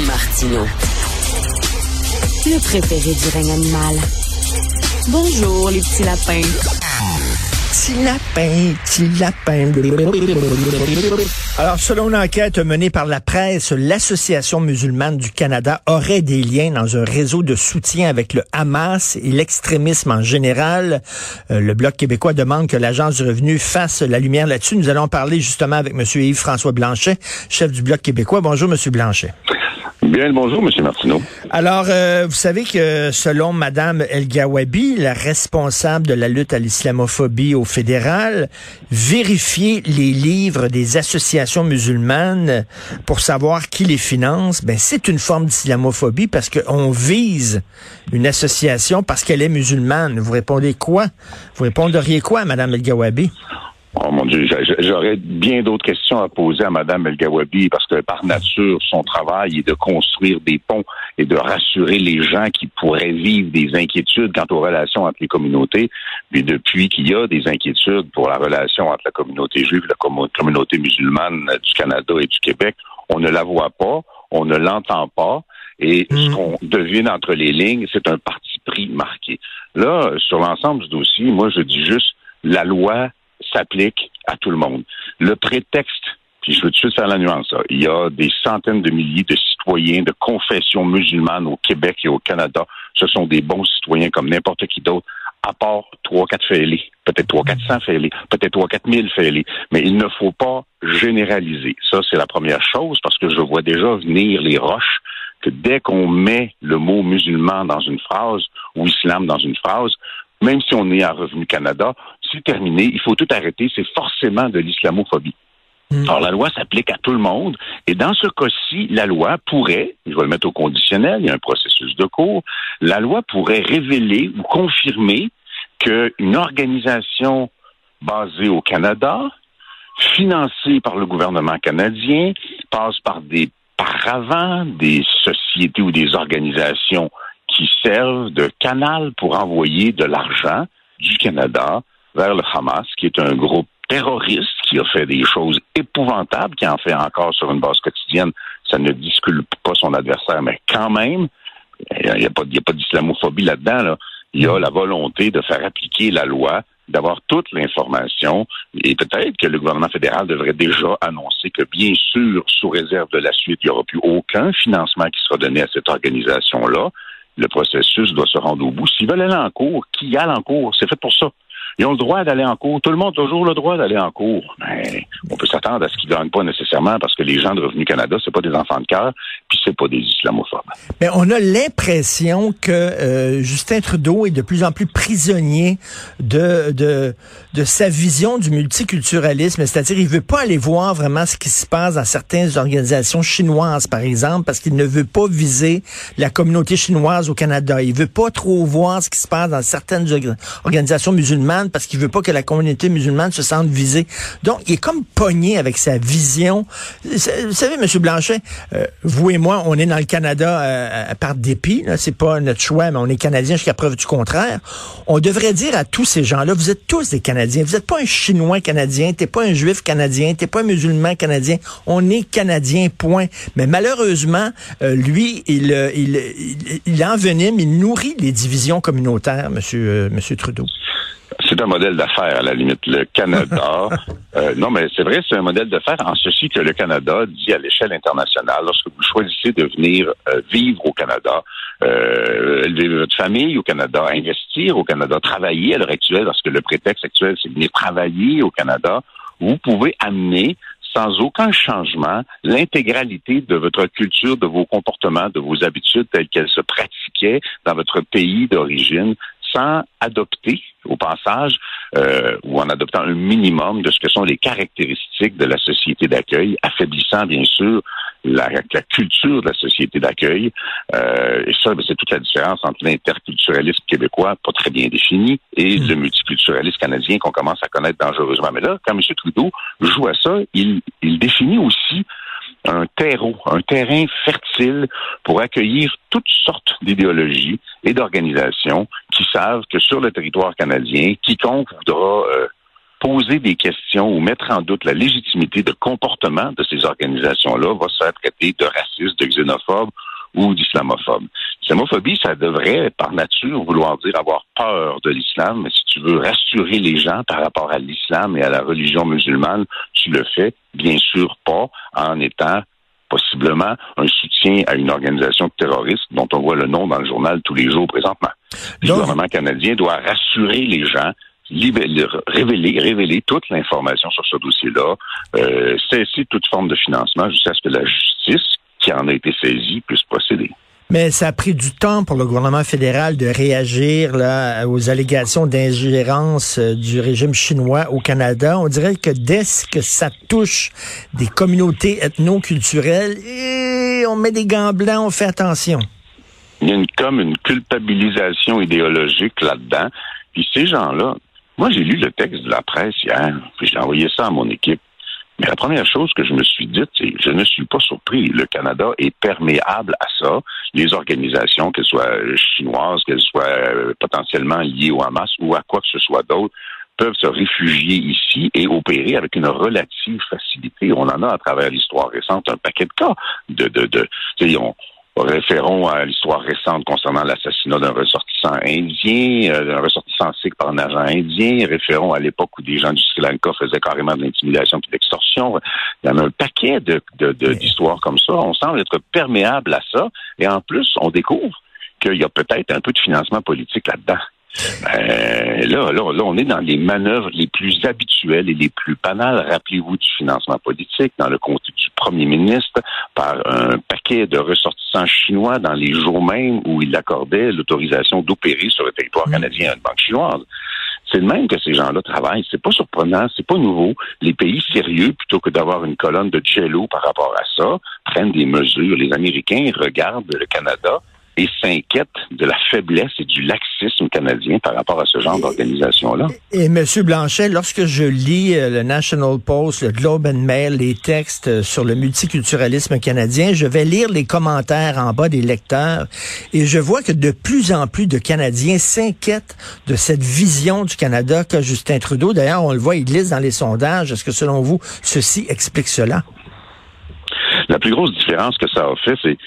Martino. Le préféré du règne animal. Bonjour, les petits lapins. Petit lapin, petit lapin. Alors, selon une enquête menée par la presse, l'Association musulmane du Canada aurait des liens dans un réseau de soutien avec le Hamas et l'extrémisme en général. Euh, le Bloc québécois demande que l'Agence du revenu fasse la lumière là-dessus. Nous allons parler justement avec M. Yves-François Blanchet, chef du Bloc québécois. Bonjour, M. Blanchet. Bien, bonjour, M. Martineau. Alors, euh, vous savez que selon Mme El Gawabi, la responsable de la lutte à l'islamophobie au fédéral, vérifier les livres des associations musulmanes pour savoir qui les finance, ben c'est une forme d'islamophobie parce qu'on vise une association parce qu'elle est musulmane. Vous répondez quoi? Vous répondriez quoi, Mme El Gawabi? Oh mon Dieu, j'aurais bien d'autres questions à poser à Mme El Gawabi parce que par nature, son travail est de construire des ponts et de rassurer les gens qui pourraient vivre des inquiétudes quant aux relations entre les communautés. Mais depuis qu'il y a des inquiétudes pour la relation entre la communauté juive la communauté musulmane du Canada et du Québec, on ne la voit pas, on ne l'entend pas. Et ce mmh. qu'on devine entre les lignes, c'est un parti pris marqué. Là, sur l'ensemble du dossier, moi, je dis juste la loi s'applique à tout le monde. Le prétexte, puis je veux tout de suite faire la nuance, il y a des centaines de milliers de citoyens de confession musulmane au Québec et au Canada. Ce sont des bons citoyens comme n'importe qui d'autre, à part trois, quatre fêlés, peut-être trois, quatre cents fêlés, peut-être trois, quatre mille fêlés. Mais il ne faut pas généraliser. Ça, c'est la première chose, parce que je vois déjà venir les roches que dès qu'on met le mot musulman dans une phrase ou islam dans une phrase, même si on est à Revenu Canada, terminé, il faut tout arrêter, c'est forcément de l'islamophobie. Hmm. Alors, la loi s'applique à tout le monde. Et dans ce cas-ci, la loi pourrait, je vais le mettre au conditionnel, il y a un processus de cours, la loi pourrait révéler ou confirmer qu'une organisation basée au Canada, financée par le gouvernement canadien, passe par des paravents, des sociétés ou des organisations qui servent de canal pour envoyer de l'argent du Canada vers le Hamas, qui est un groupe terroriste qui a fait des choses épouvantables, qui en fait encore sur une base quotidienne. Ça ne disculpe pas son adversaire, mais quand même, il n'y a, pas, d'islamophobie là-dedans. Il y a la volonté de faire appliquer la loi, d'avoir toute l'information, et peut-être que le gouvernement fédéral devrait déjà annoncer que, bien sûr, sous réserve de la suite, il n'y aura plus aucun financement qui sera donné à cette organisation-là. Le processus doit se rendre au bout. S'ils veulent aller en cours, qui aille en cours? C'est fait pour ça. Ils ont le droit d'aller en cours. Tout le monde a toujours le droit d'aller en cours. Mais on peut s'attendre à ce qu'ils ne gagnent pas nécessairement parce que les gens de Revenu Canada, c'est pas des enfants de cœur, puis c'est pas des islamophobes. Mais on a l'impression que euh, Justin Trudeau est de plus en plus prisonnier de, de, de sa vision du multiculturalisme. C'est-à-dire, il veut pas aller voir vraiment ce qui se passe dans certaines organisations chinoises, par exemple, parce qu'il ne veut pas viser la communauté chinoise au Canada. Il veut pas trop voir ce qui se passe dans certaines organisations musulmanes parce qu'il veut pas que la communauté musulmane se sente visée. Donc, il est comme pogné avec sa vision. Vous savez, M. Blanchet, euh, vous et moi, on est dans le Canada euh, par dépit. C'est pas notre choix, mais on est Canadiens jusqu'à preuve du contraire. On devrait dire à tous ces gens-là, vous êtes tous des Canadiens. Vous n'êtes pas un Chinois canadien, t'es pas un Juif canadien, t'es pas un musulman canadien. On est Canadien, point. Mais malheureusement, euh, lui, il, il, il, il envenime, il nourrit les divisions communautaires, M. Monsieur Trudeau c'est un modèle d'affaires à la limite. Le Canada, euh, non, mais c'est vrai, c'est un modèle d'affaires en ceci que le Canada dit à l'échelle internationale, lorsque vous choisissez de venir euh, vivre au Canada, euh, élever votre famille au Canada, investir au Canada, travailler à l'heure actuelle, parce que le prétexte actuel, c'est de venir travailler au Canada, vous pouvez amener sans aucun changement l'intégralité de votre culture, de vos comportements, de vos habitudes telles qu'elles se pratiquaient dans votre pays d'origine sans adopter au passage euh, ou en adoptant un minimum de ce que sont les caractéristiques de la société d'accueil, affaiblissant bien sûr la, culture de la société d'accueil. Euh, et ça, ben, c'est toute la différence entre l'interculturalisme québécois, pas très bien défini, et hmm. le multiculturalisme canadien qu'on commence à connaître dangereusement. Mais là, quand M. Trudeau joue à ça, il, il définit aussi un terreau, un terrain fertile pour accueillir toutes sortes d'idéologies et d'organisations qui savent que sur le territoire canadien, quiconque voudra euh, poser des questions ou mettre en doute la légitimité de comportement de ces organisations-là va se faire traiter de raciste, de xénophobe ou d'islamophobe. L'islamophobie, ça devrait, par nature, vouloir dire avoir peur de l'islam, mais si tu veux rassurer les gens par rapport à l'islam et à la religion musulmane, tu le fais bien sûr pas en étant possiblement un soutien à une organisation terroriste dont on voit le nom dans le journal tous les jours présentement. Le gouvernement canadien doit rassurer les gens révéler, révéler toute l'information sur ce dossier-là, euh, cesser toute forme de financement jusqu'à ce que la justice, qui en a été saisie, puisse procéder. Mais ça a pris du temps pour le gouvernement fédéral de réagir aux allégations d'ingérence euh, du régime chinois au Canada. On dirait que dès que ça touche des communautés ethno-culturelles, eh, on met des gants blancs, on fait attention. Il y a une, comme une culpabilisation idéologique là-dedans. Puis ces gens-là, moi j'ai lu le texte de la presse hier, puis j'ai envoyé ça à mon équipe. Mais la première chose que je me suis dite, c'est je ne suis pas surpris. Le Canada est perméable à ça. Les organisations, qu'elles soient chinoises, qu'elles soient euh, potentiellement liées au Hamas ou à quoi que ce soit d'autre, peuvent se réfugier ici et opérer avec une relative facilité. On en a à travers l'histoire récente un paquet de cas de, de, de référons à l'histoire récente concernant l'assassinat d'un ressortissant indien, euh, d'un ressortissant sikh par un agent indien. Référons à l'époque où des gens du Sri Lanka faisaient carrément de l'intimidation et de l'extorsion. Il y en a un paquet de, d'histoires comme ça. On semble être perméable à ça. Et en plus, on découvre qu'il y a peut-être un peu de financement politique là-dedans. Ben, là, là, là, on est dans les manœuvres les plus habituelles et les plus banales. Rappelez-vous du financement politique dans le compte du premier ministre par un paquet de ressortissants chinois dans les jours mêmes où il accordait l'autorisation d'opérer sur le territoire canadien à une banque chinoise. C'est le même que ces gens-là travaillent. C'est pas surprenant, c'est pas nouveau. Les pays sérieux, plutôt que d'avoir une colonne de cello par rapport à ça, prennent des mesures. Les Américains regardent le Canada et s'inquiète de la faiblesse et du laxisme canadien par rapport à ce genre d'organisation-là. Et, M. Blanchet, lorsque je lis euh, le National Post, le Globe and Mail, les textes euh, sur le multiculturalisme canadien, je vais lire les commentaires en bas des lecteurs et je vois que de plus en plus de Canadiens s'inquiètent de cette vision du Canada qu'a Justin Trudeau. D'ailleurs, on le voit, il glisse dans les sondages. Est-ce que selon vous, ceci explique cela? La plus grosse différence que ça a fait, c'est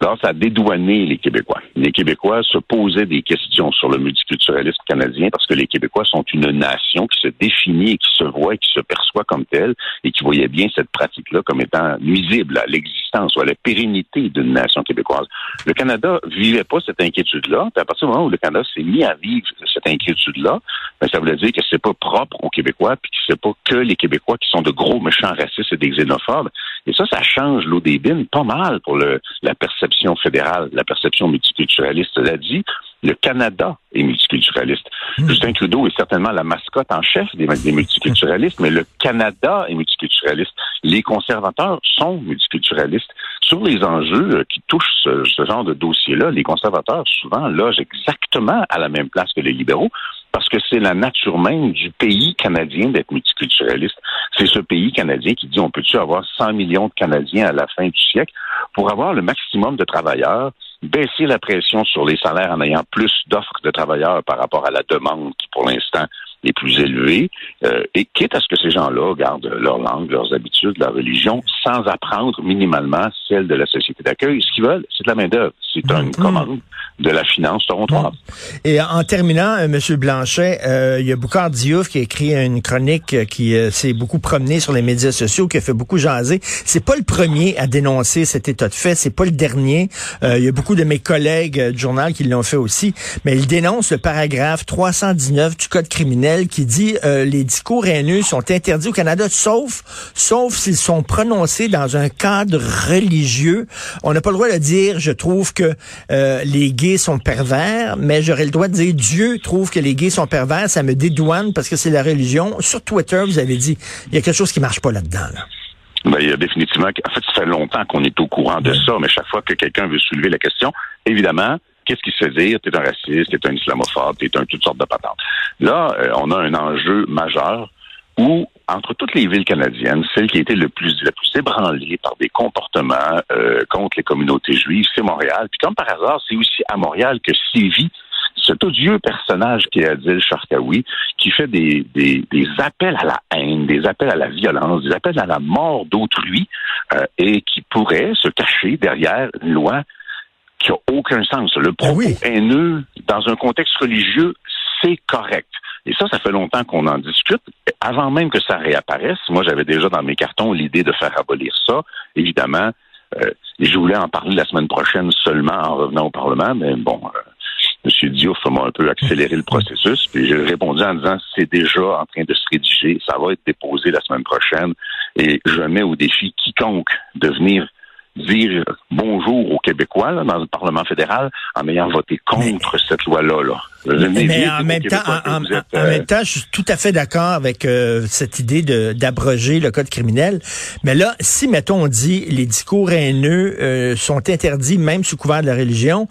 ça a dédouané les Québécois. Les Québécois se posaient des questions sur le multiculturalisme canadien parce que les Québécois sont une nation qui se définit qui se voit qui se perçoit comme telle et qui voyait bien cette pratique-là comme étant nuisible à l'existence ou à la pérennité d'une nation québécoise. Le Canada vivait pas cette inquiétude-là. À partir du moment où le Canada s'est mis à vivre cette inquiétude-là, ben, ça voulait dire que c'est pas propre aux Québécois puis que c'est pas que les Québécois qui sont de gros méchants racistes et des xénophobes. Et ça, ça change l'eau des bines pas mal pour le, la perception fédérale, la perception multiculturaliste. Cela dit, le Canada est multiculturaliste. Mmh. Justin Trudeau est certainement la mascotte en chef des, multiculturalistes, mais le Canada est multiculturaliste. Les conservateurs sont multiculturalistes. Sur les enjeux euh, qui touchent ce, ce genre de dossier-là, les conservateurs souvent logent exactement à la même place que les libéraux parce que c'est la nature même du pays canadien d'être multiculturaliste. C'est ce pays canadien qui dit on peut-tu avoir 100 millions de Canadiens à la fin du siècle? Pour avoir le maximum de travailleurs baisser la pression sur les salaires en ayant plus d'offres de travailleurs par rapport à la demande qui, pour l'instant, est plus élevée, euh, et quitte à ce que ces gens-là gardent leur langue, leurs habitudes, leur religion, sans apprendre minimalement celle de la société d'accueil. Ce qu'ils veulent, c'est de la main-d'œuvre. C'est une mm-hmm. commande de la finance torontoise. Et en terminant, euh, M. Blanchet, euh, il y a Boucard Diouf qui a écrit une chronique euh, qui s'est beaucoup promené sur les médias sociaux, qui a fait beaucoup jaser. C'est pas le premier à dénoncer cet état de fait, c'est pas le dernier. il y a beaucoup de mes collègues du journal qui l'ont fait aussi, mais il dénonce le paragraphe 319 du Code criminel qui dit les discours haineux sont interdits au Canada, sauf sauf s'ils sont prononcés dans un cadre religieux. On n'a pas le droit de dire, je trouve que les gays sont pervers, mais j'aurais le droit de dire Dieu trouve que les gays sont pervers, ça me dédouane parce que c'est la religion. Sur Twitter, vous avez dit, il y a quelque chose qui marche pas là-dedans. Ben, il y a définitivement, en fait, ça fait longtemps qu'on est au courant de ça, mais chaque fois que quelqu'un veut soulever la question, évidemment, qu'est-ce qui se fait dire? T'es un raciste, t'es un islamophobe, t'es un toutes sortes de patentes. Là, euh, on a un enjeu majeur où, entre toutes les villes canadiennes, celle qui a été le plus, la plus ébranlée par des comportements euh, contre les communautés juives, c'est Montréal. Puis comme par hasard, c'est aussi à Montréal que sévit cet odieux personnage qui est Adil Sharkawi, qui fait des, des, des, appels à la haine, des appels à la violence, des appels à la mort d'autrui, euh, et qui pourrait se cacher derrière une loi qui a aucun sens. Le propos haineux dans un contexte religieux, c'est correct. Et ça, ça fait longtemps qu'on en discute. Avant même que ça réapparaisse, moi, j'avais déjà dans mes cartons l'idée de faire abolir ça. Évidemment, euh, je voulais en parler la semaine prochaine seulement en revenant au Parlement, mais bon, euh, M. Diouf m'a un peu accéléré le processus. Puis j'ai répondu en disant c'est déjà en train de se rédiger, ça va être déposé la semaine prochaine. Et je mets au défi quiconque de venir dire bonjour aux Québécois là, dans le Parlement fédéral en ayant voté contre mais, cette loi-là. Là. Mais, mais en, même temps, en, êtes, en, même temps, je suis tout à fait d'accord avec euh, cette idée d'abroger le code criminel. Mais là, si, mettons, on dit les discours haineux euh, sont interdits même sous couvert de la religion,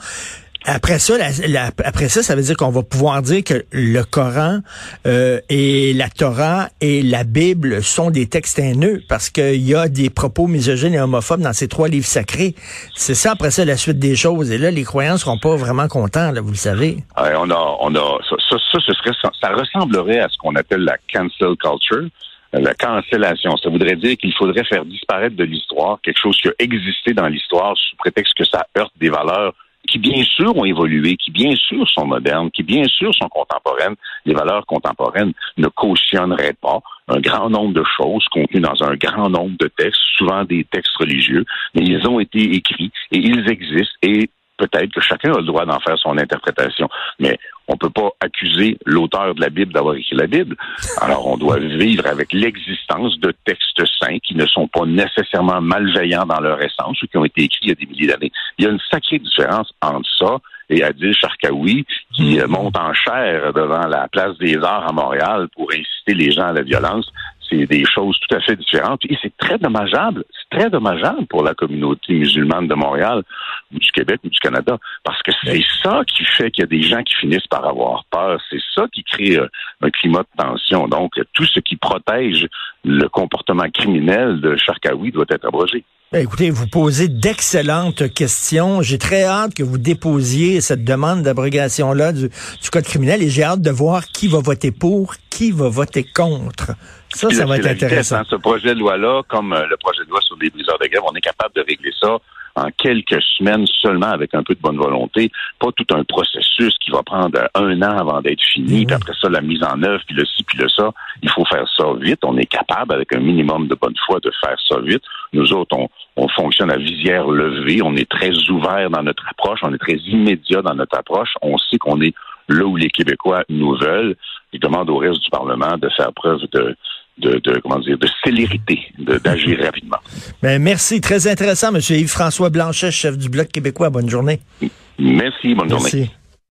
après ça, la, la, après ça, ça veut dire qu'on va pouvoir dire que le Coran euh, et la Torah et la Bible sont des textes haineux parce qu'il y a des propos misogynes et homophobes dans ces trois livres sacrés. C'est ça, après ça, la suite des choses. Et là, les croyants seront pas vraiment contents, vous le savez. Ouais, on a, on a, ça, ça, ça, ce serait, ça ressemblerait à ce qu'on appelle la cancel culture la cancellation. Ça voudrait dire qu'il faudrait faire disparaître de l'histoire quelque chose qui a existé dans l'histoire sous prétexte que ça heurte des valeurs qui bien sûr ont évolué, qui bien sûr sont modernes, qui bien sûr sont contemporaines. Les valeurs contemporaines ne cautionneraient pas un grand nombre de choses contenues dans un grand nombre de textes, souvent des textes religieux, mais ils ont été écrits et ils existent et peut-être que chacun a le droit d'en faire son interprétation. Mais on peut pas accuser l'auteur de la Bible d'avoir écrit la Bible. Alors, on doit vivre avec l'existence de textes saints qui ne sont pas nécessairement malveillants dans leur essence ou qui ont été écrits il y a des milliers d'années. Il y a une sacrée différence entre ça et Adil Sharkawi qui mmh. monte en chair devant la place des Arts à Montréal pour inciter les gens à la violence c'est des choses tout à fait différentes. Et c'est très dommageable, c'est très dommageable pour la communauté musulmane de Montréal ou du Québec ou du Canada, parce que c'est ça qui fait qu'il y a des gens qui finissent par avoir peur. C'est ça qui crée euh, un climat de tension. Donc, tout ce qui protège le comportement criminel de Sharkawi doit être abrogé. Ben, écoutez, vous posez d'excellentes questions. J'ai très hâte que vous déposiez cette demande d'abrogation-là du, du, code criminel et j'ai hâte de voir qui va voter pour, qui va voter contre. Ça, ça va être intéressant. Vitesse, hein, ce projet de loi-là, comme euh, le projet de loi sur les briseurs de grève, on est capable de régler ça en quelques semaines seulement avec un peu de bonne volonté, pas tout un processus qui va prendre un an avant d'être fini, mmh. puis après ça, la mise en œuvre, puis le ci, puis le ça. Il faut faire ça vite. On est capable, avec un minimum de bonne foi, de faire ça vite. Nous autres, on, on fonctionne à visière levée. On est très ouvert dans notre approche. On est très immédiat dans notre approche. On sait qu'on est là où les Québécois nous veulent. Je demande au reste du Parlement de faire preuve de, de, de, comment dire, de célérité, d'agir rapidement. Ben, merci. Très intéressant, M. Yves-François Blanchet, chef du Bloc québécois. Bonne journée. Merci. Bonne merci. journée.